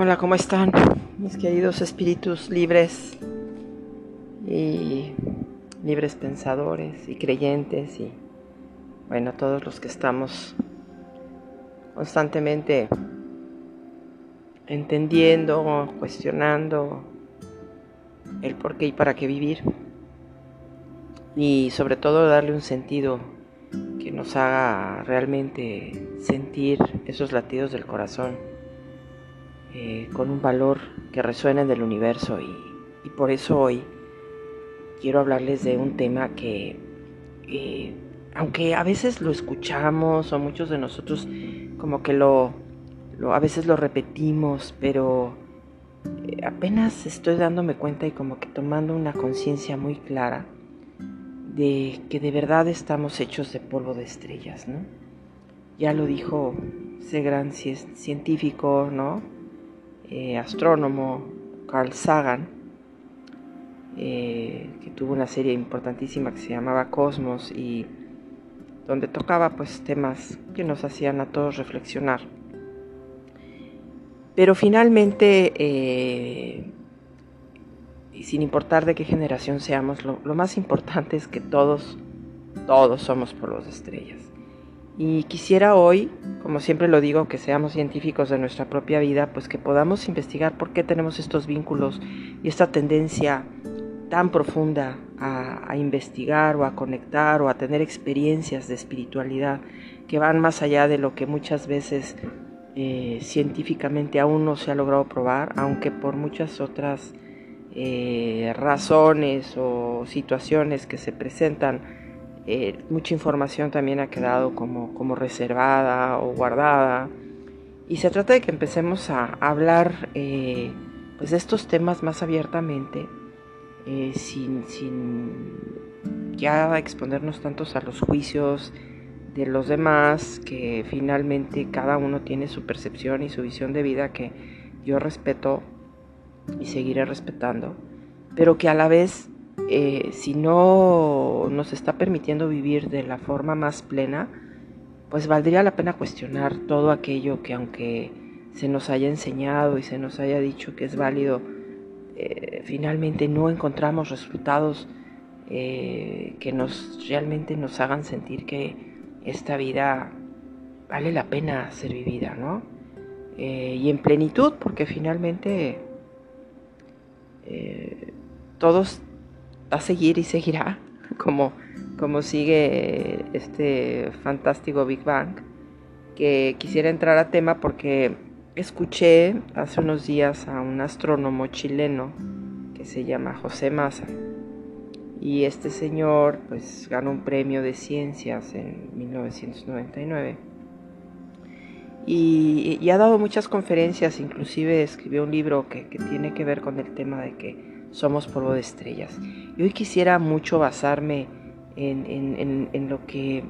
Hola, ¿cómo están mis queridos espíritus libres y libres pensadores y creyentes y bueno, todos los que estamos constantemente entendiendo, cuestionando el por qué y para qué vivir. Y sobre todo darle un sentido que nos haga realmente sentir esos latidos del corazón eh, con un valor que resuene en el universo y, por eso hoy quiero hablarles de un tema que eh, aunque a veces lo escuchamos o muchos de nosotros como que lo, a veces lo repetimos, pero eh, apenas estoy dándome cuenta y como que tomando una conciencia muy clara de que de verdad estamos hechos de polvo de estrellas, ¿no? Ya lo dijo ese gran científico, ¿no? Eh, astrónomo Carl Sagan, eh, que tuvo una serie importantísima que se llamaba Cosmos y donde tocaba pues temas que nos hacían a todos reflexionar. Pero finalmente eh, y sin importar de qué generación seamos, lo, más importante es que todos, todos somos polvos de estrellas. Y quisiera hoy, como siempre lo digo, que seamos científicos de nuestra propia vida, pues que podamos investigar por qué tenemos estos vínculos y esta tendencia tan profunda a, investigar o a conectar o a tener experiencias de espiritualidad que van más allá de lo que muchas veces eh, científicamente aún no se ha logrado probar, aunque por muchas otras eh, razones o situaciones que se presentan, eh, mucha información también ha quedado como, como reservada o guardada. Y se trata de que empecemos a hablar eh, pues de estos temas más abiertamente, sin, sin ya exponernos tantos a los juicios de los demás, que finalmente cada uno tiene su percepción y su visión de vida que yo respeto y seguiré respetando, pero que a la vez, eh, si no nos está permitiendo vivir de la forma más plena, pues valdría la pena cuestionar todo aquello que aunque se nos haya enseñado y se nos haya dicho que es válido, eh, finalmente no encontramos resultados eh, que nos realmente nos hagan sentir que esta vida vale la pena ser vivida, ¿no? y en plenitud, porque finalmente eh, todos a seguir y seguirá, como, como sigue este fantástico Big Bang, que quisiera entrar a tema porque escuché hace unos días a un astrónomo chileno que se llama José Massa. Y este señor pues ganó un premio de ciencias en 1999. Y, ha dado muchas conferencias, inclusive escribió un libro que, tiene que ver con el tema de que somos polvo de estrellas. Y hoy quisiera mucho basarme en, lo que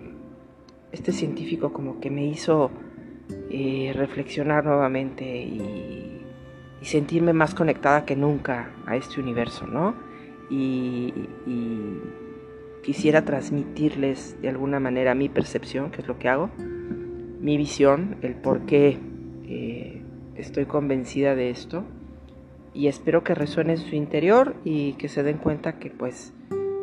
este científico como que me hizo eh, reflexionar nuevamente y, sentirme más conectada que nunca a este universo, ¿no? y quisiera transmitirles de alguna manera mi percepción, que es lo que hago, mi visión, el por qué eh, estoy convencida de esto y espero que resuene en su interior y que se den cuenta que pues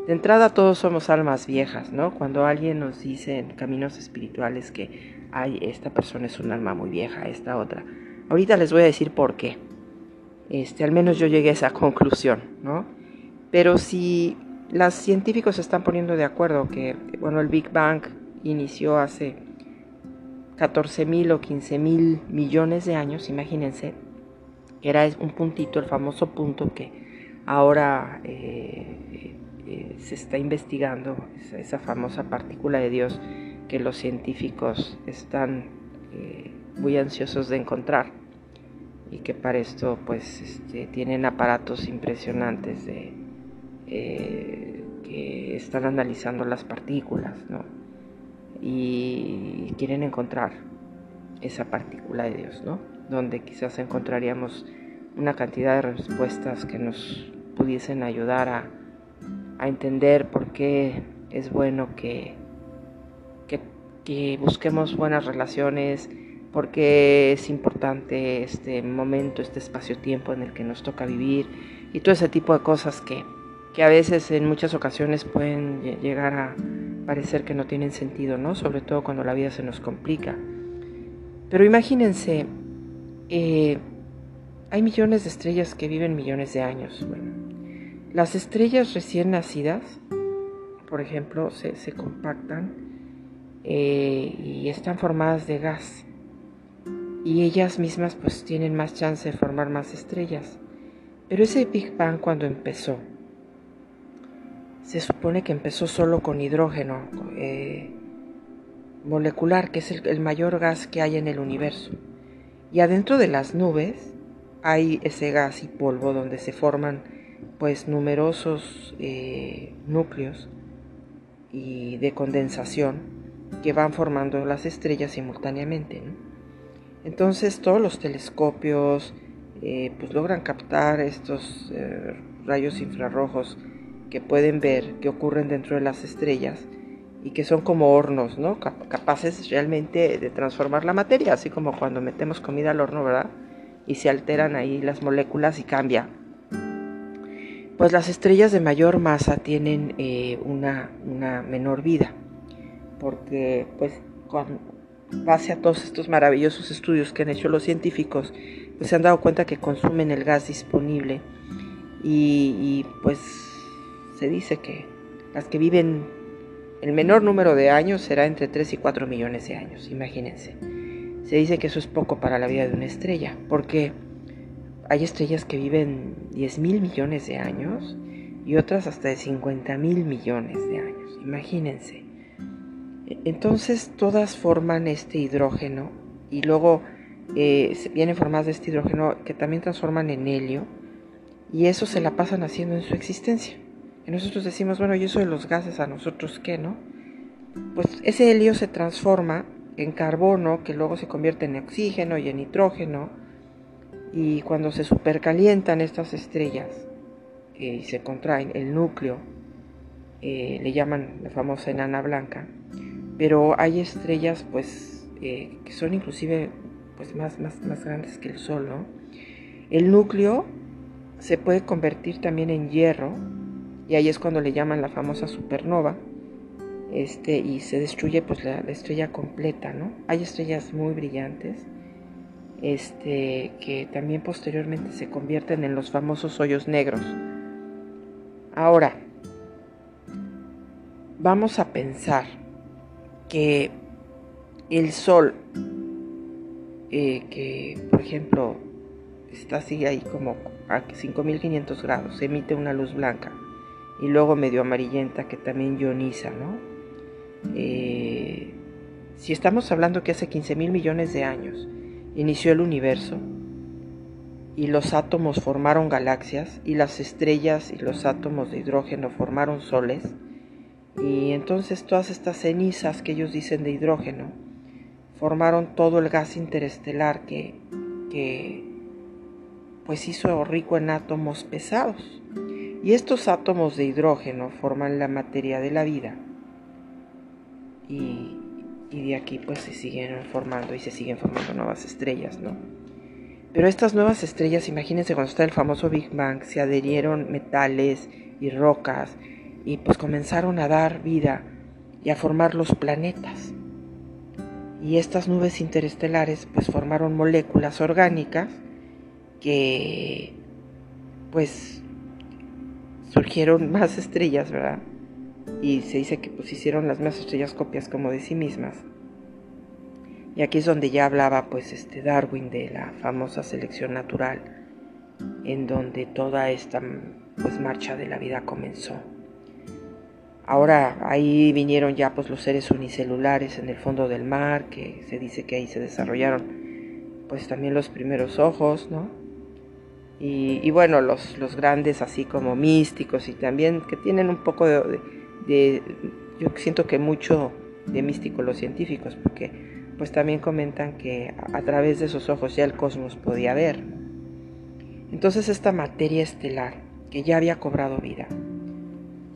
de entrada todos somos almas viejas, ¿no? Cuando alguien nos dice en caminos espirituales que, ay, esta persona es un alma muy vieja, esta otra. Ahorita les voy a decir por qué. Este, al menos yo llegué a esa conclusión, ¿no? Pero si los científicos se están poniendo de acuerdo que, bueno, el Big Bang inició hace 14 mil o 15 mil millones de años, imagínense, que era un puntito, el famoso punto que ahora eh, eh, se está investigando, esa, famosa partícula de Dios que los científicos están eh, muy ansiosos de encontrar y que para esto pues este, tienen aparatos impresionantes que están analizando las partículas, ¿no? y quieren encontrar esa partícula de Dios, ¿no? Donde quizás encontraríamos una cantidad de respuestas que nos pudiesen ayudar a, entender por qué es bueno que, que, busquemos buenas relaciones, porque es importante este momento, este espacio-tiempo en el que nos toca vivir y todo ese tipo de cosas que, que a veces en muchas ocasiones pueden llegar a parecer que no tienen sentido, ¿no? Sobre todo cuando la vida se nos complica. Pero imagínense, eh, hay millones de estrellas que viven millones de años. las estrellas recién nacidas, por ejemplo, se, compactan eh, y están formadas de gas. Y ellas mismas pues tienen más chance de formar más estrellas. Pero ese Big Bang cuando empezó, se supone que empezó solo con hidrógeno eh, molecular, que es el, mayor gas que hay en el universo. Y adentro de las nubes hay ese gas y polvo donde se forman pues numerosos eh, núcleos y de condensación que van formando las estrellas simultáneamente. Entonces todos los telescopios eh, pues logran captar estos rayos infrarrojos que pueden ver que ocurren dentro de las estrellas y que son como hornos, ¿no? capaces realmente de transformar la materia, así como cuando metemos comida al horno, ¿verdad? Y se alteran ahí las moléculas y cambia. Pues las estrellas de mayor masa tienen eh, una, menor vida, porque pues con base a todos estos maravillosos estudios que han hecho los científicos, pues se han dado cuenta que consumen el gas disponible y, y pues se dice que las que viven el menor número de años será entre 3 y 4 millones de años, imagínense. Se dice que eso es poco para la vida de una estrella, porque hay estrellas que viven 10 mil millones de años y otras hasta de 50 mil millones de años, imagínense. Entonces todas forman este hidrógeno y luego eh, vienen formadas de este hidrógeno que también transforman en helio y eso se la pasan haciendo en su existencia. Nosotros decimos, bueno, ¿y eso de los gases a nosotros qué, no? Pues ese helio se transforma en carbono, que luego se convierte en oxígeno y en nitrógeno. Y cuando se supercalientan estas estrellas eh, y se contraen el núcleo, eh, le llaman la famosa enana blanca. Pero hay estrellas, pues, eh, que son inclusive pues, más, más, más grandes que el Sol, ¿no? El núcleo se puede convertir también en hierro y ahí es cuando le llaman la famosa supernova este y se destruye pues la, estrella completa no hay estrellas muy brillantes este que también posteriormente se convierten en los famosos hoyos negros. Ahora vamos a pensar que el sol eh, que por ejemplo está así ahí como a 5500 grados emite una luz blanca y luego medio amarillenta que también ioniza, ¿no? Eh, si estamos hablando que hace 15 mil millones de años inició el universo y los átomos formaron galaxias y las estrellas y los átomos de hidrógeno formaron soles y entonces todas estas cenizas que ellos dicen de hidrógeno formaron todo el gas interestelar que, que pues hizo rico en átomos pesados. Y estos átomos de hidrógeno forman la materia de la vida. Y, de aquí pues se siguen formando y se siguen formando nuevas estrellas, ¿no? Pero estas nuevas estrellas, imagínense cuando está el famoso Big Bang, se adherieron metales y rocas y pues comenzaron a dar vida y a formar los planetas. Y estas nubes interestelares pues formaron moléculas orgánicas que pues surgieron más estrellas, ¿verdad? Y se dice que pues hicieron las más estrellas copias como de sí mismas. Y aquí es donde ya hablaba pues este Darwin de la famosa selección natural, en donde toda esta pues marcha de la vida comenzó. Ahora ahí vinieron ya pues los seres unicelulares en el fondo del mar, que se dice que ahí se desarrollaron pues también los primeros ojos, ¿no? Y, bueno, los, los, grandes así como místicos y también que tienen un poco de, yo siento que mucho de místico los científicos, porque pues también comentan que a, través de esos ojos ya el cosmos podía ver. Entonces esta materia estelar, que ya había cobrado vida,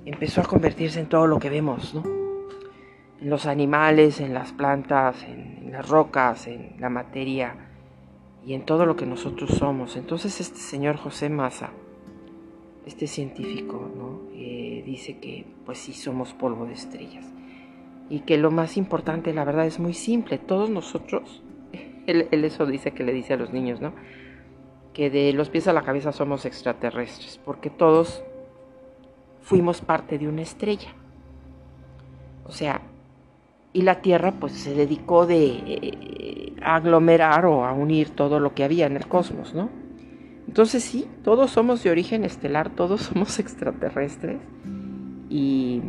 empezó a convertirse en todo lo que vemos, ¿no? En los animales, en las plantas, en, en las rocas, en la materia y en todo lo que nosotros somos. Entonces este señor José Massa, este científico. Eh, dice que pues sí somos polvo de estrellas y que lo más importante, la verdad, es muy simple. Todos nosotros, él, él eso dice que le dice a los niños, ¿no? Que de los pies a la cabeza somos extraterrestres, porque todos fuimos parte de una estrella. O sea, y la Tierra pues se dedicó de eh, aglomerar o a unir todo lo que había en el cosmos, ¿no? Entonces sí, todos somos de origen estelar, todos somos extraterrestres. Y,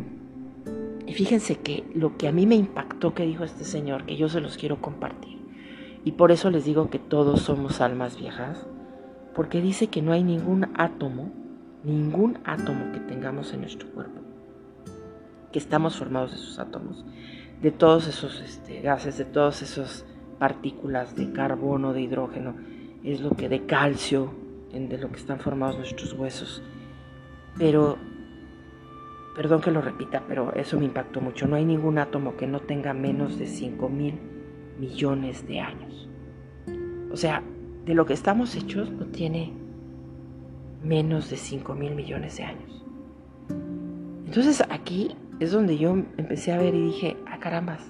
y fíjense que lo que a mí me impactó que dijo este señor, que yo se los quiero compartir. Y por eso les digo que todos somos almas viejas, porque dice que no hay ningún átomo, ningún átomo que tengamos en nuestro cuerpo, que estamos formados de esos átomos de todos esos este, gases, de todas esas partículas de carbono, de hidrógeno, es lo que de calcio, de lo que están formados nuestros huesos. Pero, perdón que lo repita, pero eso me impactó mucho. No hay ningún átomo que no tenga menos de 5 mil millones de años. O sea, de lo que estamos hechos no tiene menos de 5 mil millones de años. Entonces aquí es donde yo empecé a ver y dije, ah, carambas.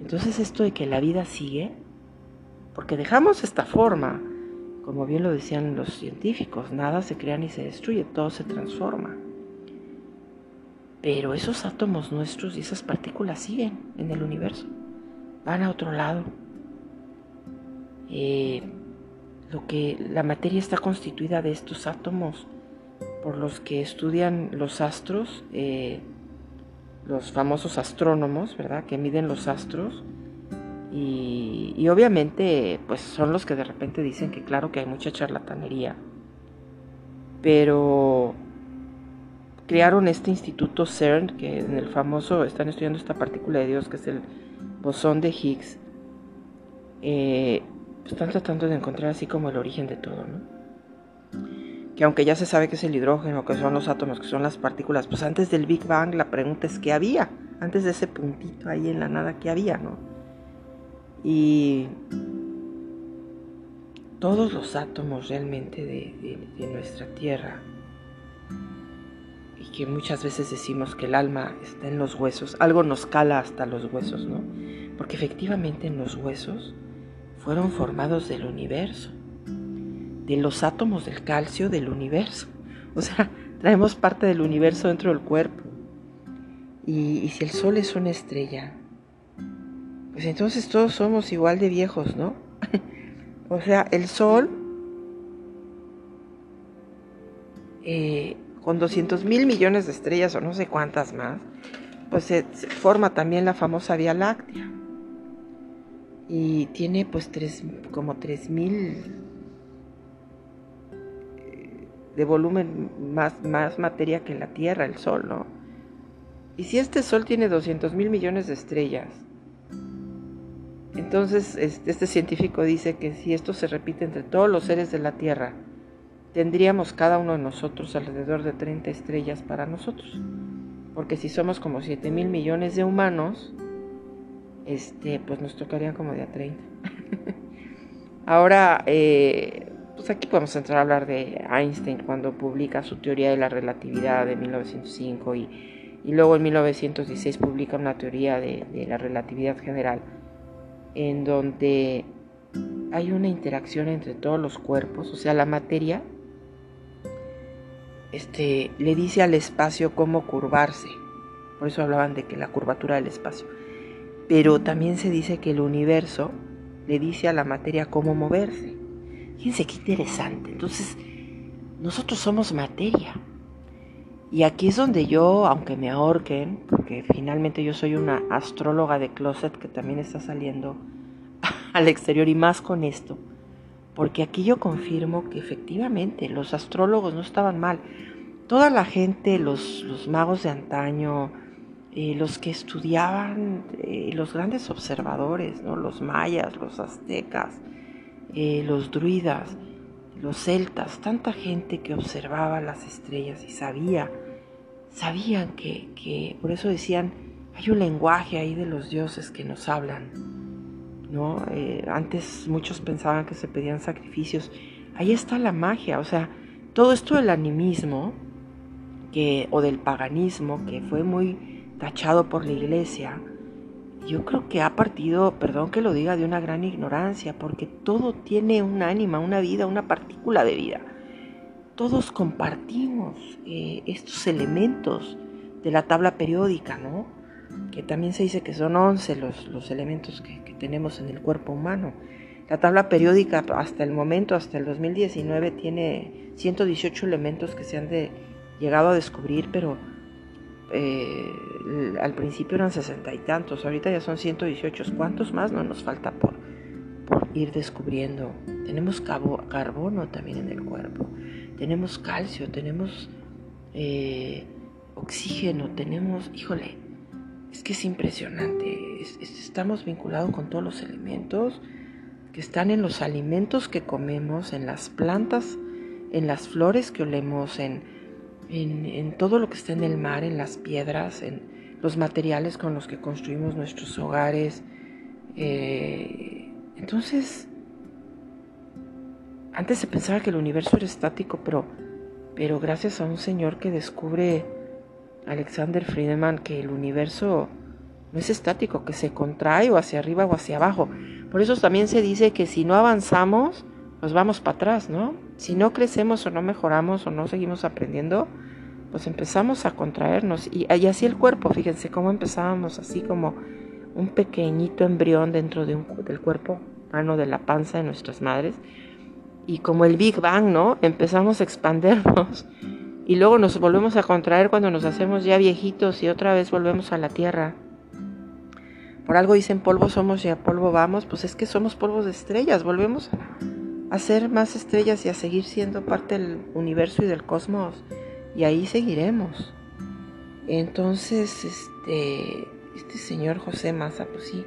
Entonces esto de que la vida sigue, porque dejamos esta forma, como bien lo decían los científicos, nada se crea ni se destruye, todo se transforma. Pero esos átomos nuestros y esas partículas siguen en el universo, van a otro lado. Eh, lo que la materia está constituida de estos átomos por los que estudian los astros, eh, los famosos astrónomos, ¿verdad? Que miden los astros. Y, obviamente, pues son los que de repente dicen que claro que hay mucha charlatanería. Pero crearon este instituto CERN, que en el famoso están estudiando esta partícula de Dios, que es el bosón de Higgs. Eh, están tratando de encontrar así como el origen de todo, ¿no? Que aunque ya se sabe que es el hidrógeno, que son los átomos, que son las partículas, pues antes del Big Bang la pregunta es qué había, antes de ese puntito ahí en la nada, ¿qué había, no? Y todos los átomos realmente de, de nuestra Tierra, y que muchas veces decimos que el alma está en los huesos, algo nos cala hasta los huesos, ¿no? Porque efectivamente en los huesos fueron formados del universo de los átomos del calcio del universo. O sea, traemos parte del universo dentro del cuerpo. Y, si el Sol es una estrella, pues entonces todos somos igual de viejos, ¿no? o sea, el Sol, eh, con 200 mil millones de estrellas o no sé cuántas más, pues se, forma también la famosa Vía Láctea. Y tiene pues tres, como 3 mil de volumen más, más materia que la Tierra, el Sol, ¿no? Y si este Sol tiene 200 mil millones de estrellas, entonces este científico dice que si esto se repite entre todos los seres de la Tierra, tendríamos cada uno de nosotros alrededor de 30 estrellas para nosotros. Porque si somos como 7 mil millones de humanos, este, pues nos tocarían como de a 30. Ahora, eh, pues aquí podemos entrar a hablar de Einstein cuando publica su teoría de la relatividad de 1905 y, luego en 1916 publica una teoría de, la relatividad general en donde hay una interacción entre todos los cuerpos, o sea, la materia este, le dice al espacio cómo curvarse. Por eso hablaban de que la curvatura del espacio. Pero también se dice que el universo le dice a la materia cómo moverse. Fíjense qué interesante. Entonces, nosotros somos materia. Y aquí es donde yo, aunque me ahorquen, porque finalmente yo soy una astróloga de closet que también está saliendo al exterior y más con esto, porque aquí yo confirmo que efectivamente los astrólogos no estaban mal. Toda la gente, los, magos de antaño, eh, los que estudiaban, eh, los grandes observadores, ¿no? los mayas, los aztecas, eh, los druidas, los celtas, tanta gente que observaba las estrellas y sabía, sabían que, por eso decían hay un lenguaje ahí de los dioses que nos hablan, ¿no? Eh, antes muchos pensaban que se pedían sacrificios. Ahí está la magia, o sea, todo esto del animismo que, o del paganismo que fue muy tachado por la iglesia, yo creo que ha partido, perdón que lo diga, de una gran ignorancia, porque todo tiene un ánima, una vida, una partícula de vida. Todos compartimos eh, estos elementos de la tabla periódica, ¿no? Que también se dice que son 11 los, elementos que, tenemos en el cuerpo humano. La tabla periódica hasta el momento, hasta el 2019, tiene 118 elementos que se han llegado a descubrir, pero eh, al principio eran sesenta y tantos, ahorita ya son 118. ¿Cuántos más no nos falta por, ir descubriendo? Tenemos carbono también en el cuerpo, tenemos calcio, tenemos eh, oxígeno, tenemos, híjole, es que es impresionante. estamos vinculados con todos los elementos que están en los alimentos que comemos, en las plantas, en las flores que olemos, en en, todo lo que está en el mar, en las piedras, en los materiales con los que construimos nuestros hogares. Eh, entonces, antes se pensaba que el universo era estático, pero, pero gracias a un señor que descubre, Alexander Friedman, que el universo no es estático, que se contrae o hacia arriba o hacia abajo. Por eso también se dice que si no avanzamos, pues vamos para atrás, ¿no? Si no crecemos o no mejoramos o no seguimos aprendiendo, pues empezamos a contraernos. Y, así el cuerpo, fíjense cómo empezábamos así como un pequeñito embrión dentro de un, del cuerpo humano de la panza de nuestras madres. Y como el Big Bang, ¿no? Empezamos a expandernos y luego nos volvemos a contraer cuando nos hacemos ya viejitos y otra vez volvemos a la tierra. Por algo dicen polvo somos y a polvo vamos, pues es que somos polvos de estrellas, volvemos a Hacer más estrellas y a seguir siendo parte del universo y del cosmos. Y ahí seguiremos. Entonces, este, este señor José Massa, pues sí,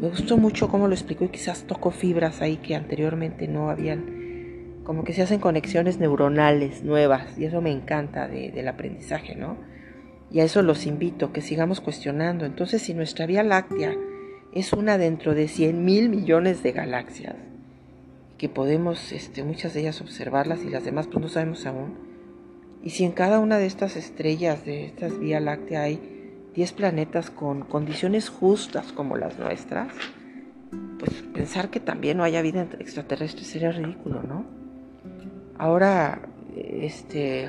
me gustó mucho cómo lo explicó y quizás tocó fibras ahí que anteriormente no habían, como que se hacen conexiones neuronales nuevas y eso me encanta del aprendizaje, ¿no? Y a eso los invito, que sigamos cuestionando. Entonces, si nuestra Vía Láctea es una dentro de 100 mil millones de galaxias, que podemos este, muchas de ellas observarlas y las demás pues no sabemos aún. Y si en cada una de estas estrellas, de estas Vía Láctea, hay 10 planetas con condiciones justas como las nuestras, pues pensar que también no haya vida extraterrestre sería ridículo, ¿no? Ahora, este,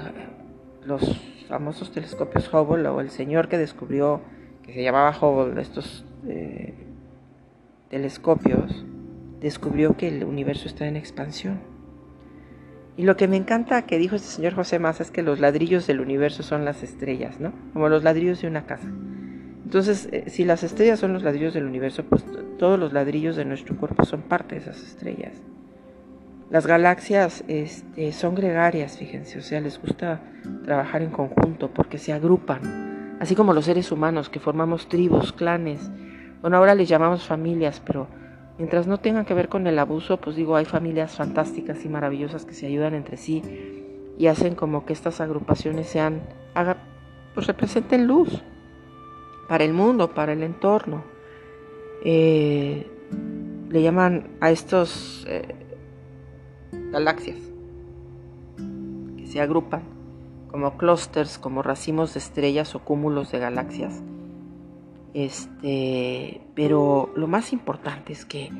los famosos telescopios Hubble o el señor que descubrió, que se llamaba Hubble, estos eh, telescopios, descubrió que el universo está en expansión. Y lo que me encanta que dijo este señor José Massa es que los ladrillos del universo son las estrellas, ¿no? Como los ladrillos de una casa. Entonces, eh, si las estrellas son los ladrillos del universo, pues todos los ladrillos de nuestro cuerpo son parte de esas estrellas. Las galaxias este, son gregarias, fíjense, o sea, les gusta trabajar en conjunto porque se agrupan, así como los seres humanos que formamos tribus, clanes. Bueno, ahora les llamamos familias, pero Mientras no tengan que ver con el abuso, pues digo, hay familias fantásticas y maravillosas que se ayudan entre sí y hacen como que estas agrupaciones sean, haga, pues representen luz para el mundo, para el entorno. Eh, le llaman a estos eh, galaxias que se agrupan como clústeres, como racimos de estrellas o cúmulos de galaxias este, pero lo más importante es que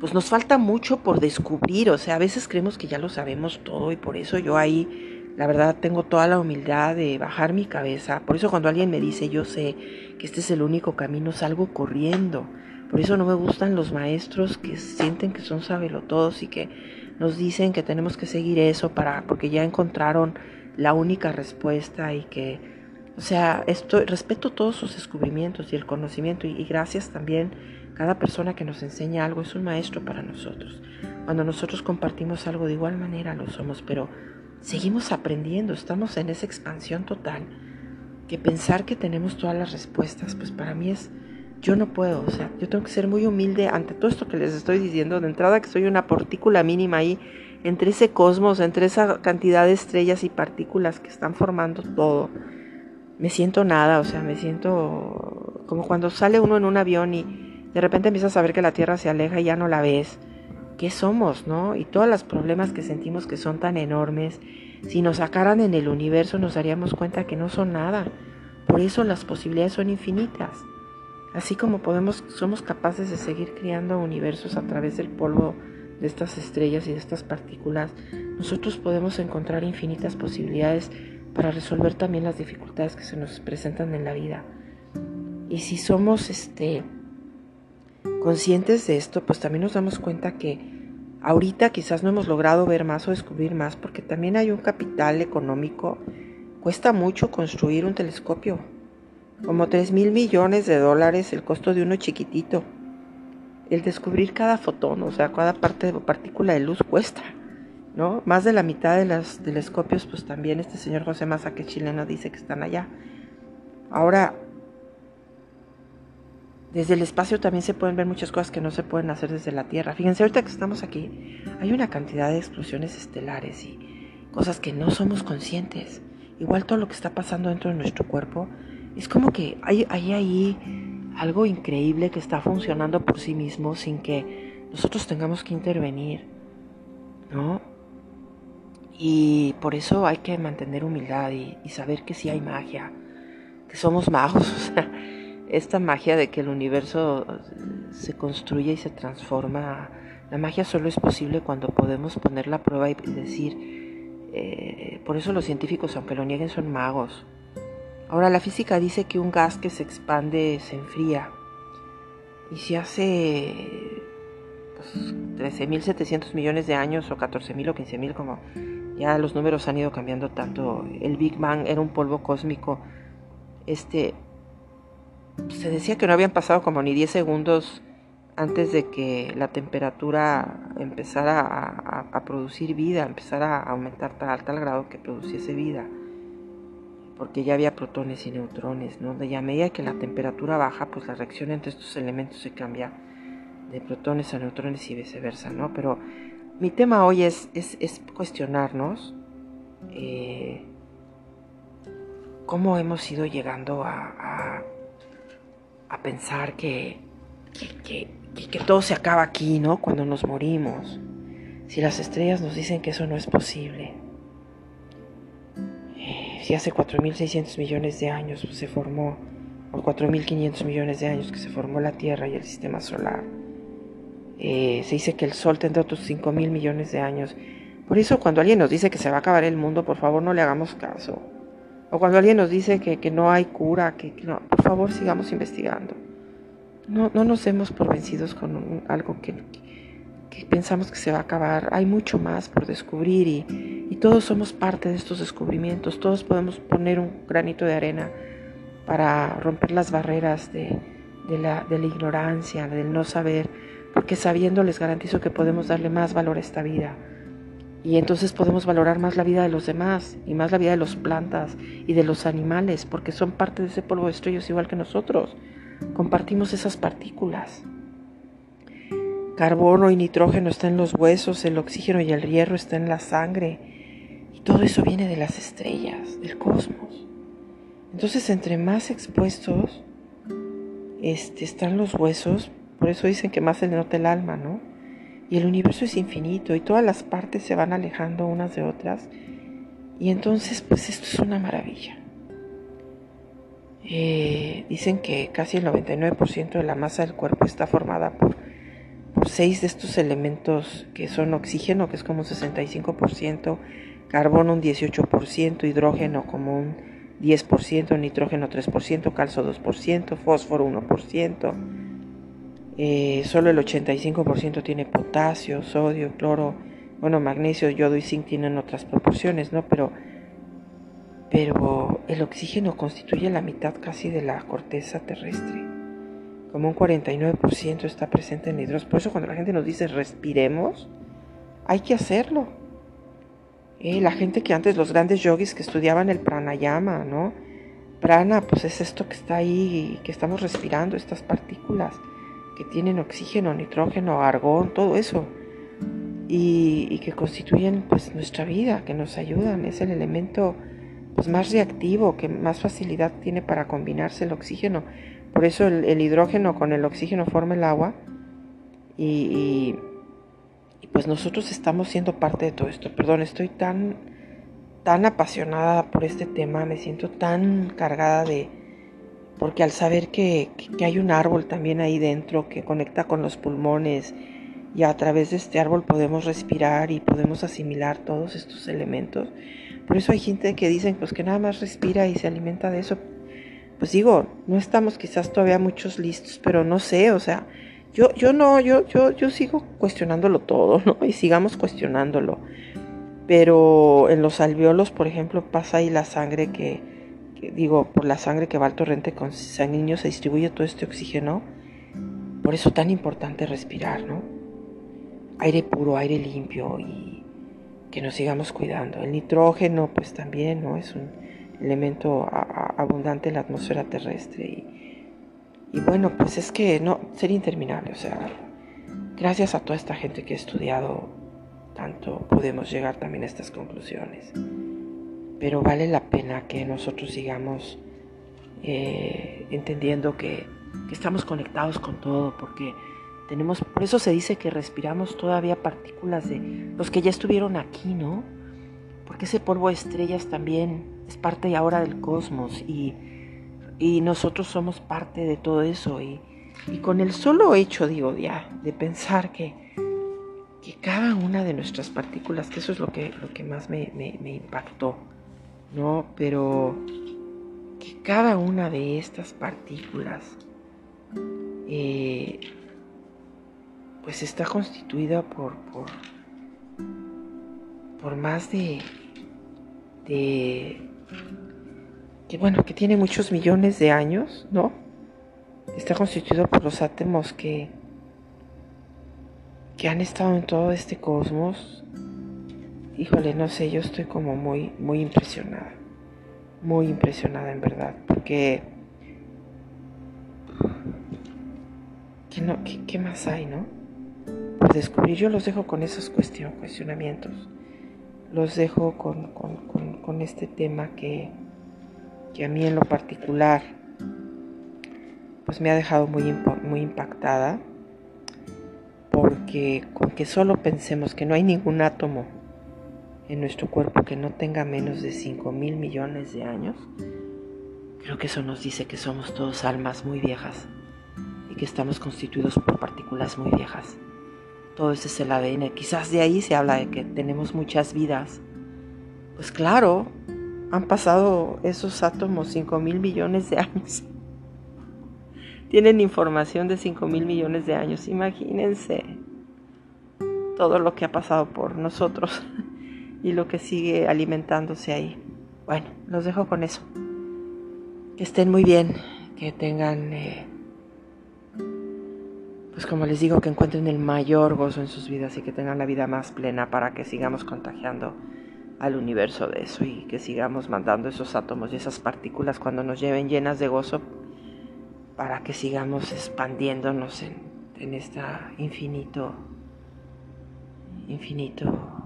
pues nos falta mucho por descubrir, o sea, a veces creemos que ya lo sabemos todo y por eso yo ahí la verdad tengo toda la humildad de bajar mi cabeza. Por eso cuando alguien me dice, "Yo sé que este es el único camino", salgo corriendo. Por eso no me gustan los maestros que sienten que son sabelotodos y que nos dicen que tenemos que seguir eso para porque ya encontraron la única respuesta y que o sea, esto, respeto todos sus descubrimientos y el conocimiento y, gracias también cada persona que nos enseña algo es un maestro para nosotros. Cuando nosotros compartimos algo de igual manera lo somos, pero seguimos aprendiendo, estamos en esa expansión total que pensar que tenemos todas las respuestas, pues para mí es, yo no puedo, o sea, yo tengo que ser muy humilde ante todo esto que les estoy diciendo, de entrada que soy una partícula mínima ahí entre ese cosmos, entre esa cantidad de estrellas y partículas que están formando todo me siento nada, o sea, me siento como cuando sale uno en un avión y de repente empiezas a ver que la Tierra se aleja y ya no la ves. ¿Qué somos, no? Y todos los problemas que sentimos que son tan enormes, si nos sacaran en el universo nos daríamos cuenta que no son nada. Por eso las posibilidades son infinitas. Así como podemos, somos capaces de seguir creando universos a través del polvo de estas estrellas y de estas partículas, nosotros podemos encontrar infinitas posibilidades para resolver también las dificultades que se nos presentan en la vida. Y si somos este, conscientes de esto, pues también nos damos cuenta que ahorita quizás no hemos logrado ver más o descubrir más, porque también hay un capital económico. Cuesta mucho construir un telescopio, como 3 mil millones de dólares el costo de uno chiquitito. El descubrir cada fotón, o sea, cada parte de partícula de luz cuesta. ¿No? Más de la mitad de los telescopios, pues también este señor José Massa, que es chileno, dice que están allá. Ahora, desde el espacio también se pueden ver muchas cosas que no se pueden hacer desde la Tierra. Fíjense, ahorita que estamos aquí, hay una cantidad de explosiones estelares y cosas que no somos conscientes. Igual todo lo que está pasando dentro de nuestro cuerpo, es como que hay, hay ahí algo increíble que está funcionando por sí mismo sin que nosotros tengamos que intervenir, ¿no? Y por eso hay que mantener humildad y, saber que sí hay magia, que somos magos. O esta magia de que el universo se construye y se transforma, la magia solo es posible cuando podemos poner la prueba y decir, eh, por eso los científicos, aunque lo nieguen, son magos. Ahora, la física dice que un gas que se expande se enfría. Y si hace pues, 13.700 millones de años o 14.000 o 15.000 como ya los números han ido cambiando tanto. El Big Bang era un polvo cósmico. Este se decía que no habían pasado como ni 10 segundos antes de que la temperatura empezara a, producir vida, empezara a aumentar tal grado que produciese vida, porque ya había protones y neutrones, ¿no? Ya a medida que la temperatura baja, pues la reacción entre estos elementos se cambia de protones a neutrones y viceversa, ¿no? Pero mi tema hoy es, es, cuestionarnos eh, cómo hemos ido llegando a, a, pensar que, que, todo se acaba aquí, ¿no? Cuando nos morimos. Si las estrellas nos dicen que eso no es posible. Eh, si hace 4.600 millones de años se formó, o 4.500 millones de años que se formó la Tierra y el sistema solar eh, se dice que el Sol tendrá otros 5 mil millones de años. Por eso cuando alguien nos dice que se va a acabar el mundo, por favor no le hagamos caso. O cuando alguien nos dice que, no hay cura, que, no, por favor sigamos investigando. No, no nos demos por vencidos con algo que, que, pensamos que se va a acabar. Hay mucho más por descubrir y, y, todos somos parte de estos descubrimientos. Todos podemos poner un granito de arena para romper las barreras de, de, la, de la ignorancia, del no saber porque sabiendo les garantizo que podemos darle más valor a esta vida. Y entonces podemos valorar más la vida de los demás y más la vida de las plantas y de los animales, porque son parte de ese polvo de estrellas igual que nosotros. Compartimos esas partículas. Carbono y nitrógeno están en los huesos, el oxígeno y el hierro están en la sangre. Y todo eso viene de las estrellas, del cosmos. Entonces, entre más expuestos este, están los huesos, por eso dicen que más se le nota el alma, ¿no? Y el universo es infinito y todas las partes se van alejando unas de otras. Y entonces, pues esto es una maravilla. Eh, dicen que casi el 99% de la masa del cuerpo está formada por, por seis de estos elementos que son oxígeno, que es como un 65%, carbono un 18%, hidrógeno como un 10%, nitrógeno 3%, calcio 2%, fósforo 1%, eh, solo el 85% tiene potasio, sodio, cloro, bueno, magnesio, yodo y zinc tienen otras proporciones, ¿no? Pero, pero el oxígeno constituye la mitad casi de la corteza terrestre. Como un 49% está presente en hidrógeno. Por eso cuando la gente nos dice respiremos, hay que hacerlo. Eh, la gente que antes, los grandes yogis que estudiaban el pranayama, ¿no? Prana, pues es esto que está ahí, que estamos respirando, estas partículas que tienen oxígeno, nitrógeno, argón, todo eso, y, que constituyen pues nuestra vida, que nos ayudan, es el elemento pues más reactivo, que más facilidad tiene para combinarse el oxígeno. Por eso el, hidrógeno con el oxígeno forma el agua y, y, pues nosotros estamos siendo parte de todo esto. Perdón, estoy tan, tan apasionada por este tema, me siento tan cargada de... Porque al saber que, que hay un árbol también ahí dentro que conecta con los pulmones, y a través de este árbol podemos respirar y podemos asimilar todos estos elementos. Por eso hay gente que dicen pues que nada más respira y se alimenta de eso. Pues digo, no estamos quizás todavía muchos listos, pero no sé, o sea, yo, yo no, yo, yo, yo sigo cuestionándolo todo, ¿no? Y sigamos cuestionándolo. Pero en los alveolos, por ejemplo, pasa ahí la sangre que, que digo, por la sangre que va al torrente con sanguíneo se distribuye todo este oxígeno. Por eso tan importante respirar, ¿no? aire puro, aire limpio y que nos sigamos cuidando. El nitrógeno pues también no es un elemento abundante en la atmósfera terrestre y, y, bueno pues es que no sería interminable, o sea, gracias a toda esta gente que ha estudiado tanto podemos llegar también a estas conclusiones. Pero vale la pena que nosotros sigamos eh, entendiendo que, estamos conectados con todo porque tenemos, por eso se dice que respiramos todavía partículas de los que ya estuvieron aquí, ¿no? Porque ese polvo de estrellas también es parte ahora del cosmos y, nosotros somos parte de todo eso. Y, con el solo hecho, digo, ya, de pensar que, que cada una de nuestras partículas, que eso es lo que, lo que más me, impactó, ¿no? Pero que cada una de estas partículas eh, pues está constituida por, por, por más de, de, que bueno, que tiene muchos millones de años, ¿no? Está constituido por los átomos que, que han estado en todo este cosmos. Híjole, no sé, yo estoy como muy, muy impresionada. Muy impresionada en verdad. Porque. ¿Qué, no, qué, más hay, no? descubrir. Yo los dejo con esos cuestionamientos. Los dejo con, este tema que, que, a mí en lo particular pues me ha dejado muy, muy impactada. Porque con que solo pensemos que no hay ningún átomo en nuestro cuerpo que no tenga menos de 5 mil millones de años, creo que eso nos dice que somos todos almas muy viejas y que estamos constituidos por partículas muy viejas todo ese es el ADN. Quizás de ahí se habla de que tenemos muchas vidas. Pues claro, han pasado esos átomos 5 mil millones de años. Tienen información de 5 mil millones de años. Imagínense todo lo que ha pasado por nosotros y lo que sigue alimentándose ahí. Bueno, los dejo con eso. Que estén muy bien, que tengan... Eh, pues como les digo, que encuentren el mayor gozo en sus vidas y que tengan la vida más plena para que sigamos contagiando al universo de eso y que sigamos mandando esos átomos y esas partículas cuando nos lleven llenas de gozo para que sigamos expandiéndonos en, en este infinito, infinito,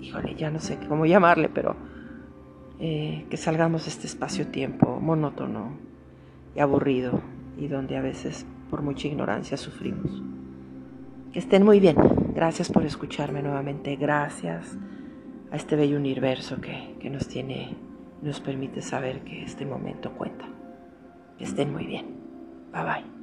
híjole, ya no sé cómo llamarle, pero eh, que salgamos de este espacio-tiempo monótono y aburrido y donde a veces por mucha ignorancia sufrimos. Que estén muy bien. Gracias por escucharme nuevamente. Gracias a este bello universo que, que nos tiene, nos permite saber que este momento cuenta. Que estén muy bien. Bye bye.